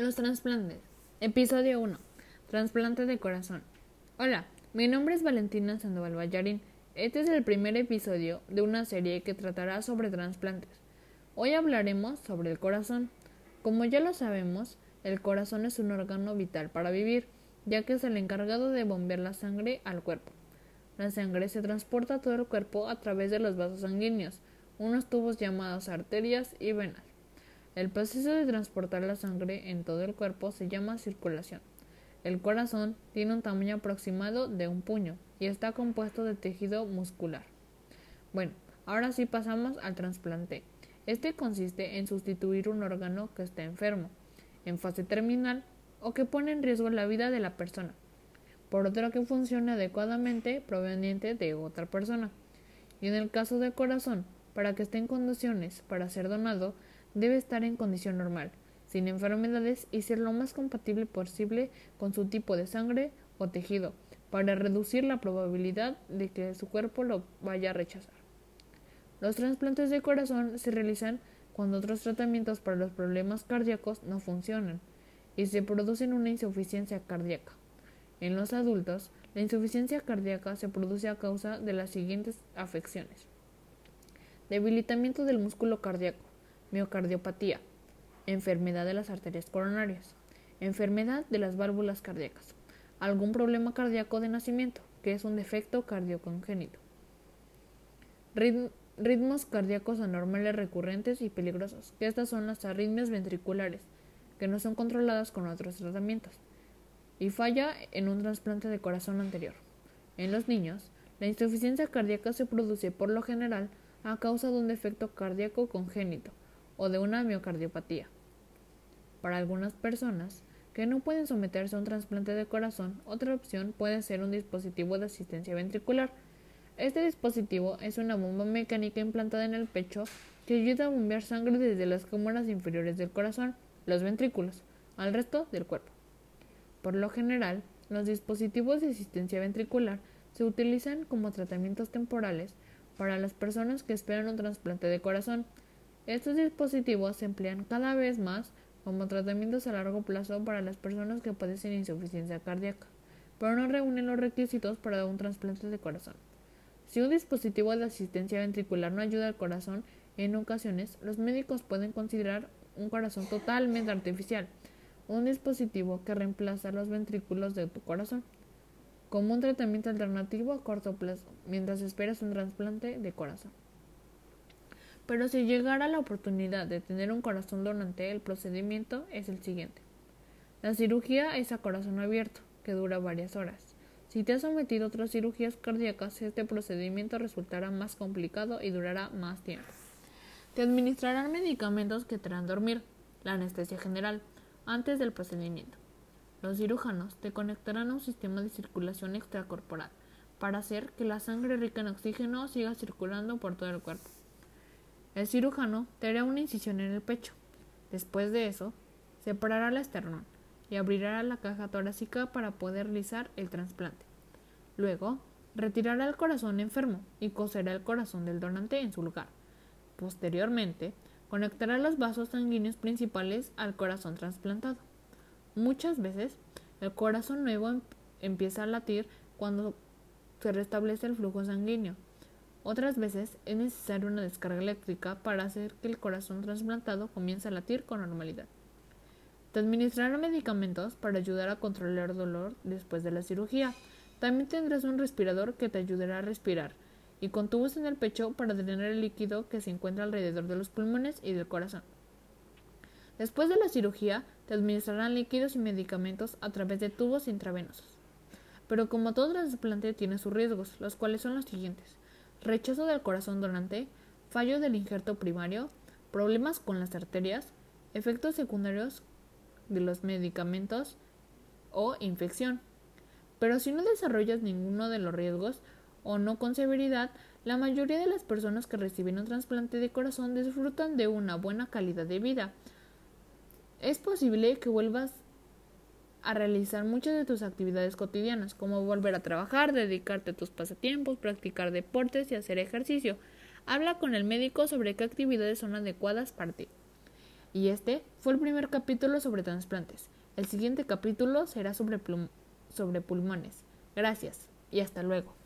Los trasplantes. Episodio 1. Trasplante de corazón. Hola, mi nombre es Valentina Sandoval Ballarín. Este es el primer episodio de una serie que tratará sobre trasplantes. Hoy hablaremos sobre el corazón. Como ya lo sabemos, el corazón es un órgano vital para vivir, ya que es el encargado de bombear la sangre al cuerpo. La sangre se transporta a todo el cuerpo a través de los vasos sanguíneos, unos tubos llamados arterias y venas. El proceso de transportar la sangre en todo el cuerpo se llama circulación. El corazón tiene un tamaño aproximado de un puño y está compuesto de tejido muscular. Bueno, ahora sí pasamos al trasplante. Este consiste en sustituir un órgano que está enfermo, en fase terminal o que pone en riesgo la vida de la persona, por otro que funcione adecuadamente proveniente de otra persona. Y en el caso del corazón, para que esté en condiciones para ser donado, debe estar en condición normal, sin enfermedades y ser lo más compatible posible con su tipo de sangre o tejido, para reducir la probabilidad de que su cuerpo lo vaya a rechazar. Los trasplantes de corazón se realizan cuando otros tratamientos para los problemas cardíacos no funcionan y se produce una insuficiencia cardíaca. En los adultos, la insuficiencia cardíaca se produce a causa de las siguientes afecciones. Debilitamiento del músculo cardíaco, miocardiopatía, enfermedad de las arterias coronarias, enfermedad de las válvulas cardíacas, algún problema cardíaco de nacimiento, que es un defecto cardiocongénito, ritmos cardíacos anormales recurrentes y peligrosos, que estas son las arritmias ventriculares, que no son controladas con otros tratamientos, y falla en un trasplante de corazón anterior. En los niños, la insuficiencia cardíaca se produce por lo general a causa de un defecto cardíaco congénito, o de una miocardiopatía. Para algunas personas que no pueden someterse a un trasplante de corazón, otra opción puede ser un dispositivo de asistencia ventricular. Este dispositivo es una bomba mecánica implantada en el pecho que ayuda a bombear sangre desde las cámaras inferiores del corazón, los ventrículos, al resto del cuerpo. Por lo general, los dispositivos de asistencia ventricular se utilizan como tratamientos temporales para las personas que esperan un trasplante de corazón, estos dispositivos se emplean cada vez más como tratamientos a largo plazo para las personas que padecen insuficiencia cardíaca, pero no reúnen los requisitos para un trasplante de corazón. Si un dispositivo de asistencia ventricular no ayuda al corazón, en ocasiones los médicos pueden considerar un corazón totalmente artificial, un dispositivo que reemplaza los ventrículos de tu corazón, como un tratamiento alternativo a corto plazo, mientras esperas un trasplante de corazón. Pero si llegara la oportunidad de tener un corazón donante, el procedimiento es el siguiente. La cirugía es a corazón abierto, que dura varias horas. Si te has sometido a otras cirugías cardíacas, este procedimiento resultará más complicado y durará más tiempo. Te administrarán medicamentos que te harán dormir, la anestesia general, antes del procedimiento. Los cirujanos te conectarán a un sistema de circulación extracorporal para hacer que la sangre rica en oxígeno siga circulando por todo el cuerpo. El cirujano te hará una incisión en el pecho. Después de eso, separará el esternón y abrirá la caja torácica para poder realizar el trasplante. Luego, retirará el corazón enfermo y coserá el corazón del donante en su lugar. Posteriormente, conectará los vasos sanguíneos principales al corazón trasplantado. Muchas veces, el corazón nuevo em-, empieza a latir cuando se restablece el flujo sanguíneo otras veces es necesaria una descarga eléctrica para hacer que el corazón trasplantado comience a latir con normalidad. Te administrarán medicamentos para ayudar a controlar el dolor después de la cirugía. También tendrás un respirador que te ayudará a respirar y con tubos en el pecho para drenar el líquido que se encuentra alrededor de los pulmones y del corazón. Después de la cirugía, te administrarán líquidos y medicamentos a través de tubos intravenosos. Pero como todo trasplante tiene sus riesgos, los cuales son los siguientes rechazo del corazón donante, fallo del injerto primario, problemas con las arterias, efectos secundarios de los medicamentos o infección. Pero si no desarrollas ninguno de los riesgos o no con severidad, la mayoría de las personas que reciben un trasplante de corazón disfrutan de una buena calidad de vida. Es posible que vuelvas a realizar muchas de tus actividades cotidianas, como volver a trabajar, dedicarte a tus pasatiempos, practicar deportes y hacer ejercicio. Habla con el médico sobre qué actividades son adecuadas para ti. Y este fue el primer capítulo sobre trasplantes. El siguiente capítulo será sobre, sobre pulmones. Gracias y hasta luego.